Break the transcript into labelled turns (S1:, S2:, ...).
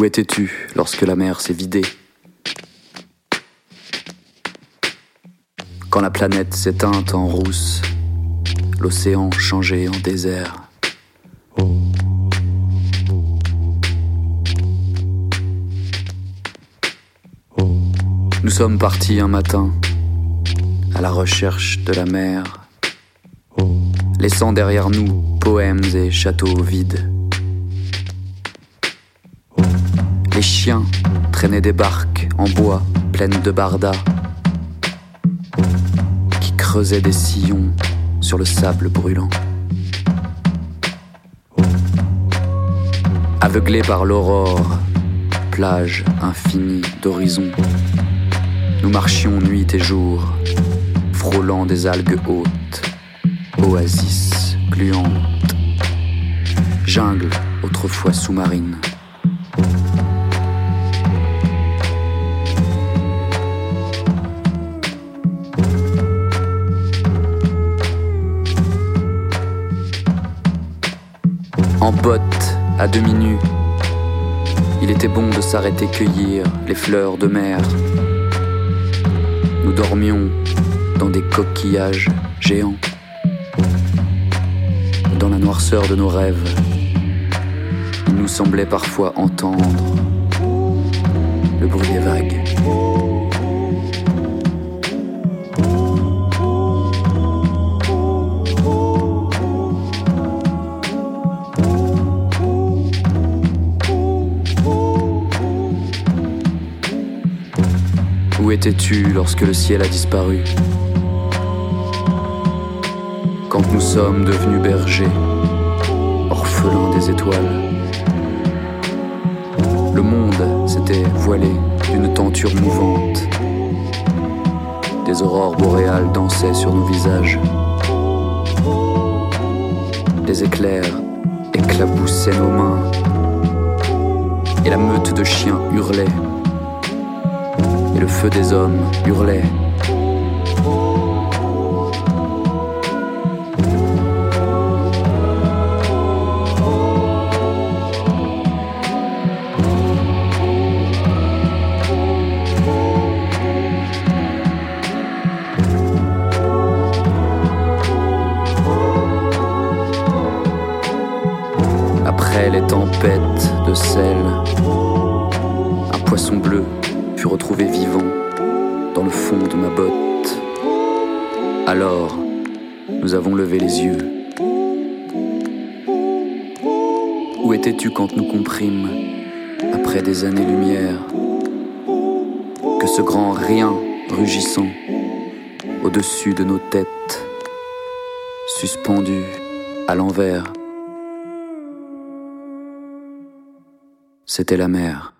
S1: Où étais-tu lorsque la mer s'est vidée Quand la planète s'éteint en rousse, l'océan changé en désert. Nous sommes partis un matin à la recherche de la mer, laissant derrière nous poèmes et châteaux vides. Les chiens traînaient des barques en bois pleines de bardas qui creusaient des sillons sur le sable brûlant. Aveuglés par l'aurore, plage infinie d'horizon, nous marchions nuit et jour, frôlant des algues hautes, oasis gluantes, jungle autrefois sous-marine. En bottes, à demi nues, il était bon de s'arrêter cueillir les fleurs de mer. Nous dormions dans des coquillages géants. Dans la noirceur de nos rêves, il nous semblait parfois entendre le bruit des vagues. Où étais-tu lorsque le ciel a disparu Quand nous sommes devenus bergers, orphelins des étoiles. Le monde s'était voilé d'une tenture mouvante. Des aurores boréales dansaient sur nos visages. Les éclairs éclaboussaient nos mains. Et la meute de chiens hurlait le feu des hommes hurlait. Après les tempêtes de sel, un poisson bleu fut retrouvé vivant dans le fond de ma botte. Alors, nous avons levé les yeux. Où étais-tu quand nous comprîmes, après des années-lumière, que ce grand rien rugissant au-dessus de nos têtes, suspendu à l'envers, c'était la mer.